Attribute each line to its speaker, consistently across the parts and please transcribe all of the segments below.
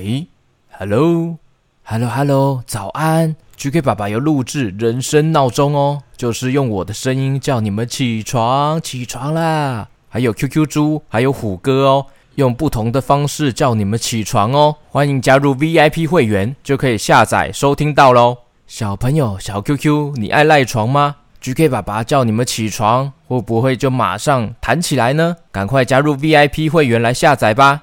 Speaker 1: 嘿，Hello，Hello，Hello，早安！GK 爸爸有录制人声闹钟哦，就是用我的声音叫你们起床，起床啦！还有 QQ 猪，还有虎哥哦，用不同的方式叫你们起床哦。欢迎加入 VIP 会员，就可以下载收听到喽。小朋友，小 QQ，你爱赖床吗？GK 爸爸叫你们起床，会不会就马上弹起来呢？赶快加入 VIP 会员来下载吧！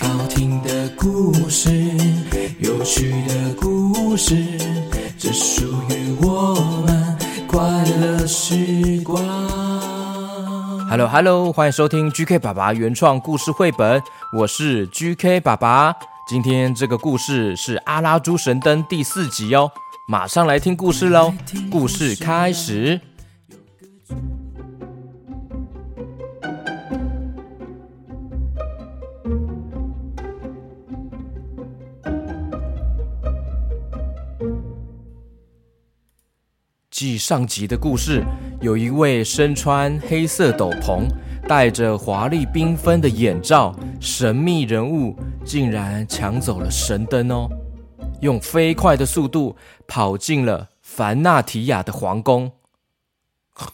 Speaker 2: 好听的故事，有趣的故事，这属于我们快乐时光。
Speaker 1: Hello Hello，欢迎收听 GK 爸爸原创故事绘本，我是 GK 爸爸。今天这个故事是《阿拉猪神灯》第四集哦，马上来听故事喽！故事开始。继上集的故事，有一位身穿黑色斗篷，戴着华丽缤纷的眼罩，神秘人物竟然抢走了神灯哦！用飞快的速度跑进了凡纳提亚的皇宫。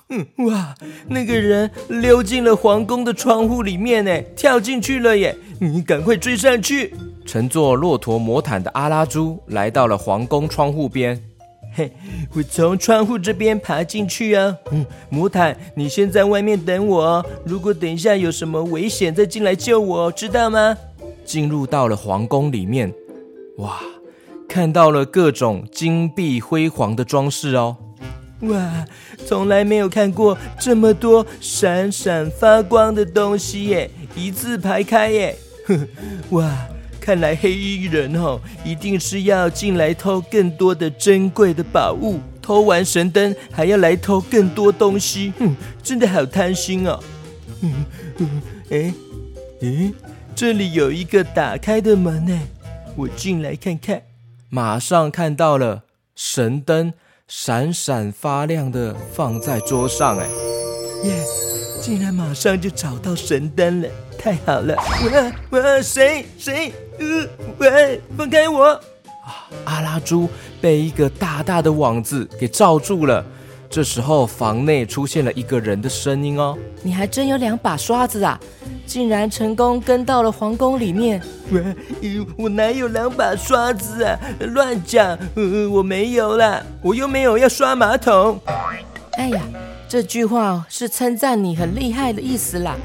Speaker 3: 嗯，哇，那个人溜进了皇宫的窗户里面，呢，跳进去了耶！你赶快追上去！
Speaker 1: 乘坐骆驼魔毯的阿拉猪来到了皇宫窗户边。
Speaker 3: 嘿，我从窗户这边爬进去啊。嗯，魔毯，你先在外面等我。如果等一下有什么危险，再进来救我，知道吗？
Speaker 1: 进入到了皇宫里面，哇，看到了各种金碧辉煌的装饰哦。
Speaker 3: 哇，从来没有看过这么多闪闪发光的东西耶，一字排开耶。呵呵，哇。看来黑衣人哦，一定是要进来偷更多的珍贵的宝物，偷完神灯还要来偷更多东西，哼，真的好贪心哦。嗯嗯，哎，哎，这里有一个打开的门呢，我进来看看。
Speaker 1: 马上看到了神灯闪闪发亮的放在桌上，哎，
Speaker 3: 耶，竟然马上就找到神灯了。太好了！哇哇谁谁？呃，喂，放开我！
Speaker 1: 啊，阿拉猪被一个大大的网子给罩住了。这时候，房内出现了一个人的声音哦。
Speaker 4: 你还真有两把刷子啊！竟然成功跟到了皇宫里面。
Speaker 3: 我我哪有两把刷子啊？乱讲！呃，我没有啦，我又没有要刷马桶。
Speaker 4: 哎呀，这句话是称赞你很厉害的意思啦。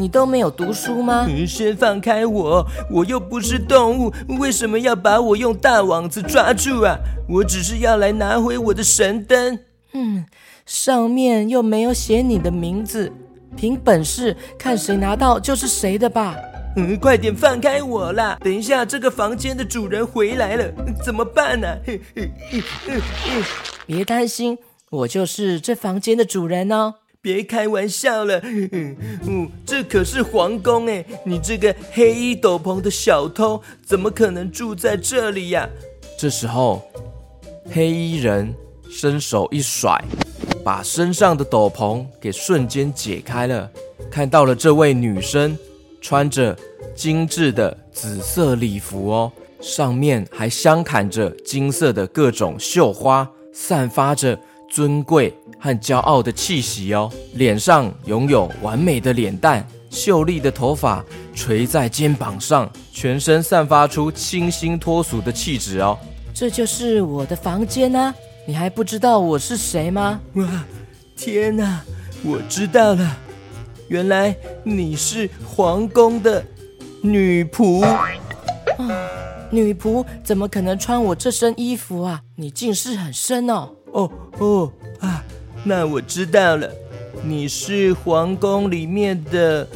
Speaker 4: 你都没有读书吗？
Speaker 3: 先放开我，我又不是动物，为什么要把我用大网子抓住啊？我只是要来拿回我的神灯。
Speaker 4: 嗯，上面又没有写你的名字，凭本事看谁拿到就是谁的吧。
Speaker 3: 嗯，快点放开我啦！等一下这个房间的主人回来了，怎么办呢？
Speaker 4: 别担心，我就是这房间的主人哦。
Speaker 3: 别开玩笑了，嗯，这可是皇宫哎！你这个黑衣斗篷的小偷，怎么可能住在这里呀？
Speaker 1: 这时候，黑衣人伸手一甩，把身上的斗篷给瞬间解开了，看到了这位女生穿着精致的紫色礼服哦，上面还镶嵌着金色的各种绣花，散发着。尊贵和骄傲的气息哦，脸上拥有完美的脸蛋，秀丽的头发垂在肩膀上，全身散发出清新脱俗的气质哦。
Speaker 4: 这就是我的房间啊，你还不知道我是谁吗？
Speaker 3: 哇，天哪，我知道了，原来你是皇宫的女仆。
Speaker 4: 啊，女仆怎么可能穿我这身衣服啊？你近视很深哦。
Speaker 3: 哦哦啊，那我知道了，你是皇宫里面的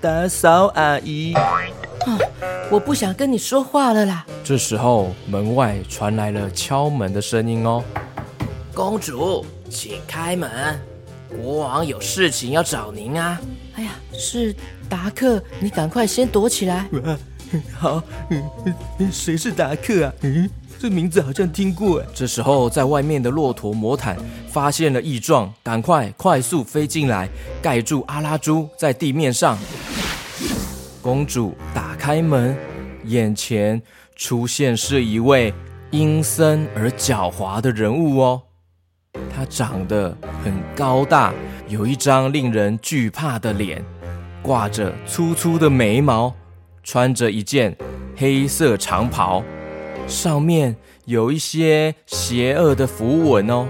Speaker 3: 打扫阿姨。
Speaker 4: 啊，我不想跟你说话了啦。
Speaker 1: 这时候门外传来了敲门的声音哦。
Speaker 5: 公主，请开门，国王有事情要找您啊。
Speaker 4: 哎呀，是达克，你赶快先躲起来。
Speaker 3: 好，谁是达克啊？嗯，这名字好像听过。
Speaker 1: 这时候，在外面的骆驼魔毯发现了异状，赶快快速飞进来，盖住阿拉猪在地面上。公主打开门，眼前出现是一位阴森而狡猾的人物哦。他长得很高大，有一张令人惧怕的脸，挂着粗粗的眉毛，穿着一件黑色长袍，上面有一些邪恶的符文哦。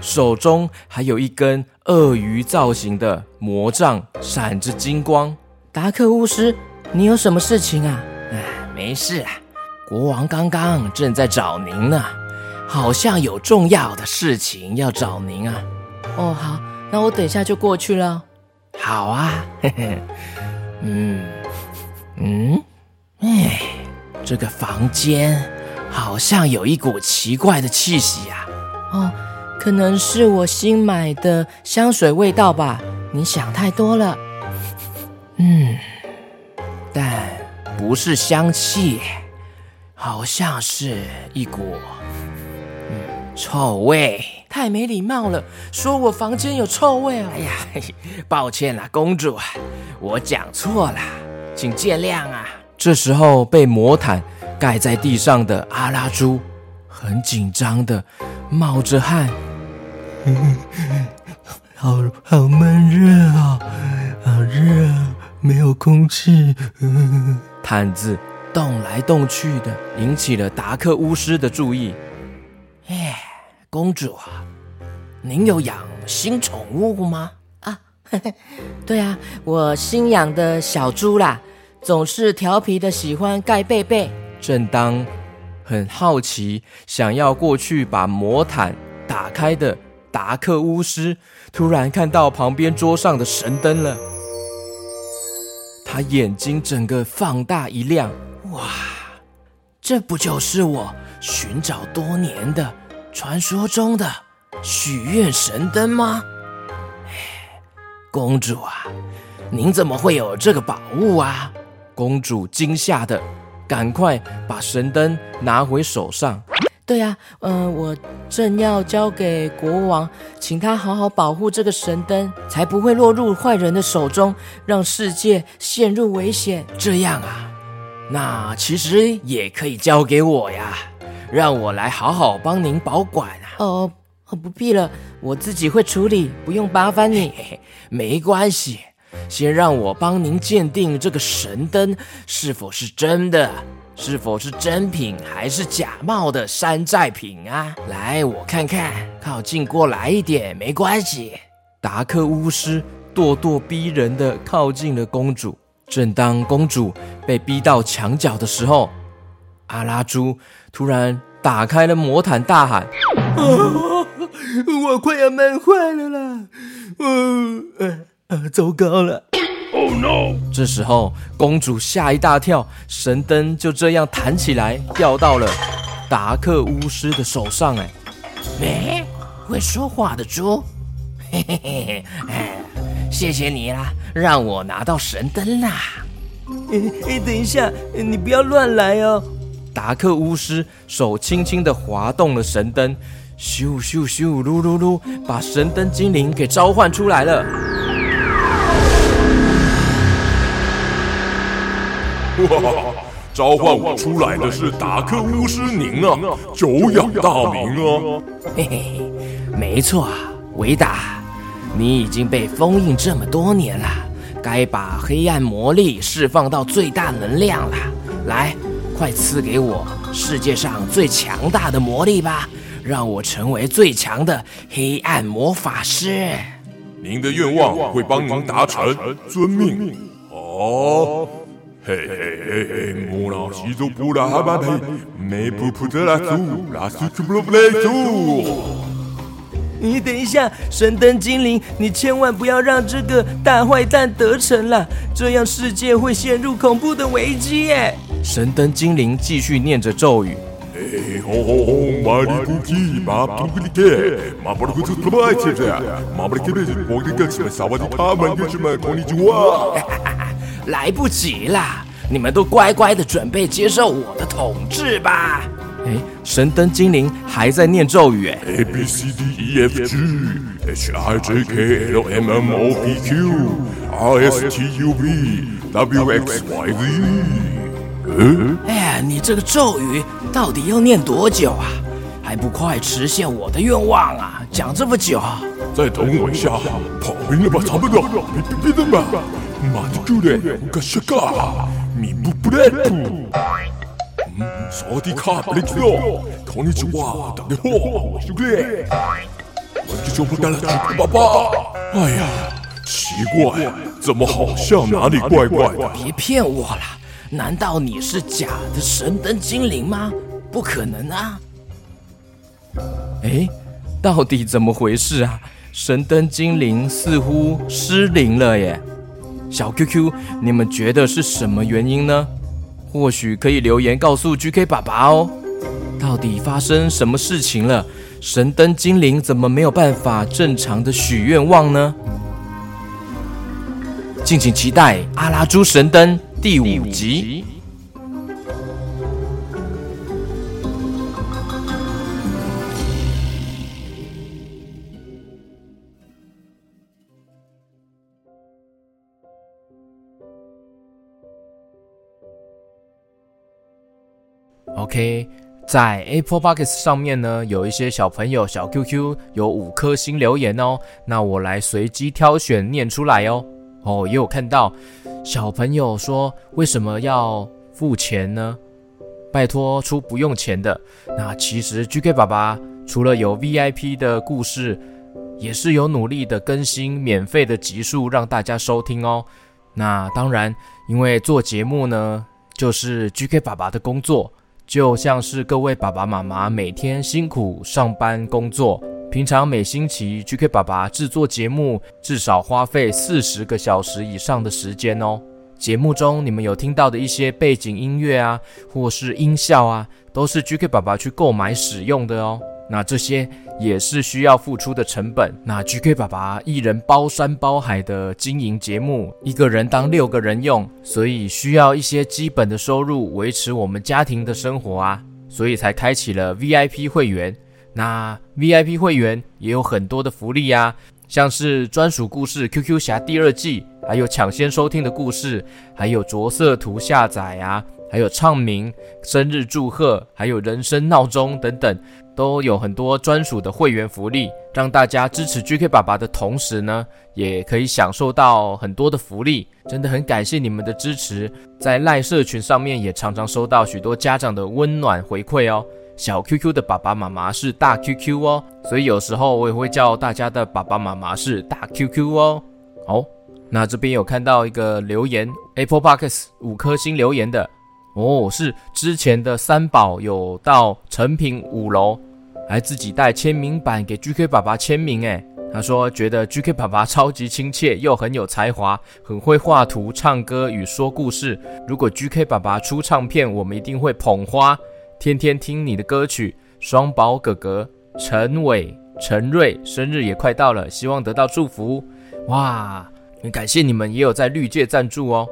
Speaker 1: 手中还有一根鳄鱼造型的魔杖，闪着金光。
Speaker 4: 达克巫师，你有什么事情啊？
Speaker 5: 哎，没事啊，国王刚刚正在找您呢。好像有重要的事情要找您啊！
Speaker 4: 哦，好，那我等一下就过去了。
Speaker 5: 好啊，嘿嘿，嗯嗯，哎，这个房间好像有一股奇怪的气息呀。
Speaker 4: 哦，可能是我新买的香水味道吧？你想太多了。
Speaker 5: 嗯，但不是香气，好像是一股。臭味，
Speaker 4: 太没礼貌了！说我房间有臭味啊。
Speaker 5: 哎呀，抱歉啦，公主，我讲错了，请见谅啊。
Speaker 1: 这时候被魔毯盖在地上的阿拉猪很紧张的冒着汗，
Speaker 3: 好好闷热啊，好热啊，没有空气。
Speaker 1: 毯子动来动去的，引起了达克巫师的注意。
Speaker 5: 哎，公主啊，您有养新宠物吗？
Speaker 4: 啊，对啊，我新养的小猪啦，总是调皮的喜欢盖被被。
Speaker 1: 正当很好奇，想要过去把魔毯打开的达克巫师，突然看到旁边桌上的神灯了，他眼睛整个放大一亮，
Speaker 5: 哇，这不就是我寻找多年的传说中的许愿神灯吗？公主啊，您怎么会有这个宝物啊？
Speaker 1: 公主惊吓的赶快把神灯拿回手上。
Speaker 4: 对呀，嗯、呃，我正要交给国王，请他好好保护这个神灯，才不会落入坏人的手中，让世界陷入危险。
Speaker 5: 这样啊，那其实也可以交给我呀。让我来好好帮您保管啊！
Speaker 4: 哦哦，不必了，我自己会处理，不用麻烦你。
Speaker 5: 嘿嘿，没关系，先让我帮您鉴定这个神灯是否是真的，是否是真品还是假冒的山寨品啊？来，我看看，靠近过来一点，没关系。
Speaker 1: 达克巫师咄咄逼人的靠近了公主。正当公主被逼到墙角的时候，阿拉猪突然打开了魔毯，大喊：“
Speaker 3: 哦，我快要闷坏了啦！嗯，呃，呃，糟糕了！Oh
Speaker 1: no！” 这时候，公主吓一大跳，神灯就这样弹起来，掉到了达克巫师的手上。哎，
Speaker 5: 喂会说话的猪，嘿嘿嘿，哎，谢谢你啦，让我拿到神灯啦！
Speaker 3: 哎哎，等一下，你不要乱来哦！
Speaker 1: 达克巫师手轻轻地滑动了神灯，咻咻咻，噜噜噜，把神灯精灵给召唤出来了。
Speaker 6: 哇！召唤我出来的是达克巫师您啊，久仰大名啊！
Speaker 5: 嘿嘿，没错啊，维达，你已经被封印这么多年了，该把黑暗魔力释放到最大能量了。来。快赐给我世界上最强大的魔力吧，让我成为最强的黑暗魔法师。
Speaker 6: 您的愿望会帮您达成，遵命。哦，嘿嘿嘿嘿，莫拉西祖布拉哈巴佩，梅布普德拉苏拉苏布罗布雷苏。
Speaker 3: 你等一下，神灯精灵，你千万不要让这个大坏蛋得逞了，这样世界会陷入恐怖的危机耶！
Speaker 1: 神灯精灵继续念着咒语。来不及啦！你们都乖乖的准备接受我的统治吧！哎，神灯精灵还在念咒语哎。A B C D E F G H I J K L M N O P Q R S T U V W X Y Z。嗯，
Speaker 5: 哎呀，你这个咒语到底要念多久啊？还不快实现我的愿望啊！讲这么久，
Speaker 6: 再等我一下，跑赢了吧，差不多，别别的嘛，马上就来，我个小嘎。米布布莱普，嗯，萨迪卡布雷克诺，こんにちは，大家好，我是布莱，我是主播带了主播爸爸。哎呀，奇怪，怎么好像哪里怪怪的？
Speaker 5: 别骗我了，难道你是假的神灯精灵吗？不可能啊！
Speaker 1: 哎，到底怎么回事啊？神灯精灵似乎失灵了耶。 小 QQ，你们觉得是什么原因呢？或许可以留言告诉 GK 爸爸哦。到底发生什么事情了？神灯精灵怎么没有办法正常的许愿望呢？敬请期待《阿拉猪神灯》第五集。OK，在 Apple Podcast 上面呢，有一些小朋友小 QQ 有五颗星留言哦，那我来随机挑选念出来哦。哦，也有看到小朋友说，为什么要付钱呢？拜托出不用钱的。那其实 GK 爸爸除了有 VIP 的故事，也是有努力的更新免费的集数让大家收听哦。那当然，因为做节目呢，就是 GK 爸爸的工作。就像是各位爸爸妈妈每天辛苦上班工作，平常每星期 GK 爸爸制作节目至少花费四十个小时以上的时间哦。节目中你们有听到的一些背景音乐啊，或是音效啊，都是 GK 爸爸去购买使用的哦。那这些也是需要付出的成本。那 GK 爸爸一人包山包海的经营节目，一个人当六个人用，所以需要一些基本的收入维持我们家庭的生活啊，所以才开启了 VIP 会员。那 VIP 会员也有很多的福利啊，像是专属故事 QQ 侠第二季，还有抢先收听的故事，还有着色图下载啊，还有唱名、生日祝贺，还有人生闹钟等等。都有很多专属的会员福利，让大家支持 GK 爸爸的同时呢，也可以享受到很多的福利。真的很感谢你们的支持，在赖社群上面也常常收到许多家长的温暖回馈哦。小 QQ 的爸爸妈妈是大 QQ 哦，所以有时候我也会叫大家的爸爸妈妈是大 QQ 哦。哦，那这边有看到一个留言，Apple Podcast 五颗星留言的。哦，是之前的三宝有到诚品五楼，还自己带签名板给 GK 爸爸签名。诶，他说觉得 GK 爸爸超级亲切，又很有才华，很会画图、唱歌与说故事。如果 GK 爸爸出唱片，我们一定会捧花，天天听你的歌曲。双宝哥哥陈伟、陈瑞生日也快到了，希望得到祝福。哇，很感谢你们也有在绿界赞助哦。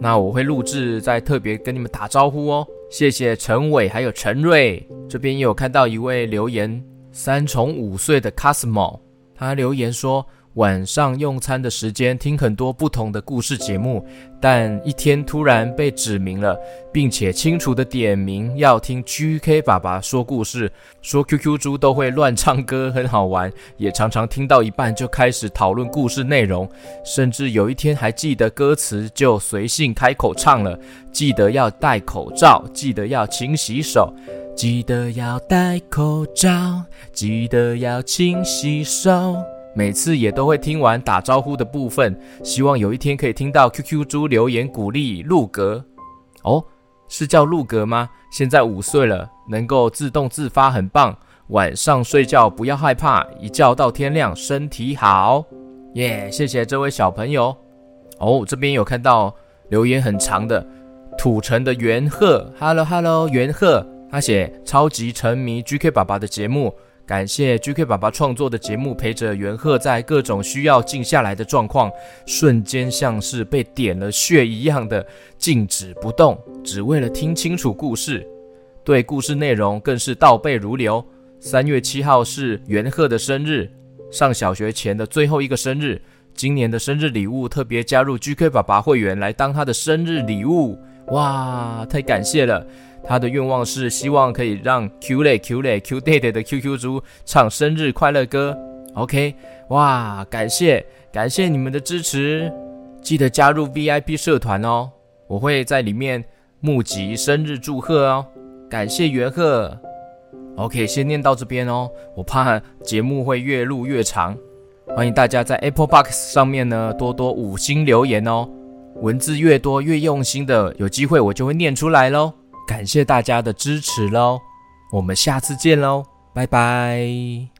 Speaker 1: 那我会录制，再特别跟你们打招呼哦。谢谢陈伟还有陈瑞，这边也有看到一位留言，三重五岁的 Cosmo，他留言说。晚上用餐的时间听很多不同的故事节目，但一天突然被指名了，并且清楚的点名要听 GK 爸爸说故事，说 QQ 猪都会乱唱歌，很好玩，也常常听到一半就开始讨论故事内容，甚至有一天还记得歌词就随性开口唱了，记得要戴口罩，记得要勤洗手，记得要戴口罩，记得要勤洗手。每次也都会听完打招呼的部分，希望有一天可以听到 QQ 猪留言鼓励陆格。哦，是叫陆格吗？现在五岁了，能够自动自发，很棒。晚上睡觉不要害怕，一觉到天亮身体好。耶，谢谢这位小朋友。哦，这边有看到留言很长的土城的元鹤，Hello Hello，元鹤，他写超级沉迷 GK 爸爸的节目。感谢 GK 爸爸创作的节目，陪着元鹤在各种需要静下来的状况，瞬间像是被点了穴一样的静止不动，只为了听清楚故事。对故事内容更是倒背如流。三月七号是元鹤的生日，上小学前的最后一个生日。今年的生日礼物特别加入 GK 爸爸会员来当他的生日礼物，哇，太感谢了！他的愿望是希望可以让 Q 类 Q 类 Q 弟弟的 QQ 猪唱生日快乐歌。OK，哇，感谢感谢你们的支持，记得加入 VIP 社团哦，我会在里面募集生日祝贺哦。感谢元鹤。OK，先念到这边哦，我怕节目会越录越长。欢迎大家在 Apple Box 上面呢多多五星留言哦，文字越多越用心的，有机会我就会念出来喽。感谢大家的支持喽，我们下次见喽，拜拜。